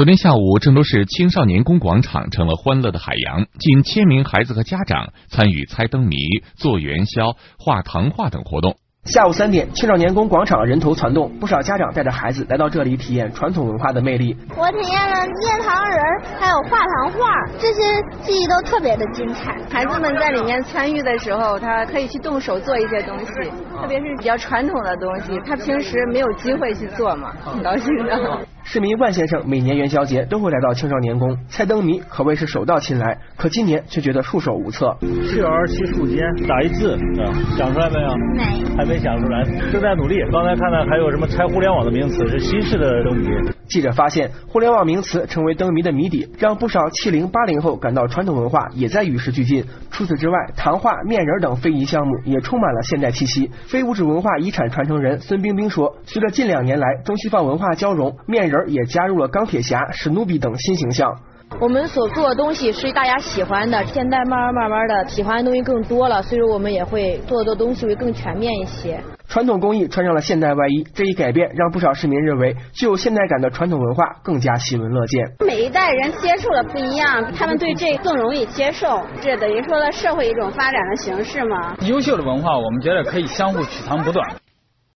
昨天下午，郑州市青少年宫广场成了欢乐的海洋，近千名孩子和家长参与猜灯谜、做元宵、画糖画等活动。下午三点，青少年宫广场人头攒动，不少家长带着孩子来到这里体验传统文化的魅力。我体验了捏糖人，还有画糖画，这些记忆都特别的精彩。孩子们在里面参与的时候，他可以去动手做一些东西，特别是比较传统的东西，他平时没有机会去做嘛，挺高兴的。市民万先生每年元宵节都会来到青少年宫猜灯谜，可谓是手到擒来。可今年却觉得束手无策。七儿七树间打一字，想出来没有？没，还没想出来，正在努力。刚才看到还有什么猜互联网的名词，是新式的灯谜。记者发现，互联网名词成为灯谜的谜底，让不少七零八零后感到传统文化也在与时俱进。除此之外，糖画、面人等非遗项目也充满了现代气息。非物质文化遗产传承人孙冰冰说：“随着近两年来中西方文化交融，面人。”也加入了钢铁侠、史努比等新形象。我们所做的东西是大家喜欢的，现在慢慢慢慢的喜欢的东西更多了，所以说我们也会做的东西会更全面一些。传统工艺穿上了现代外衣，这一改变让不少市民认为具有现代感的传统文化更加喜闻乐见。每一代人接触的不一样，他们对这更容易接受，这等于说了社会一种发展的形式嘛。优秀的文化，我们觉得可以相互取长补短。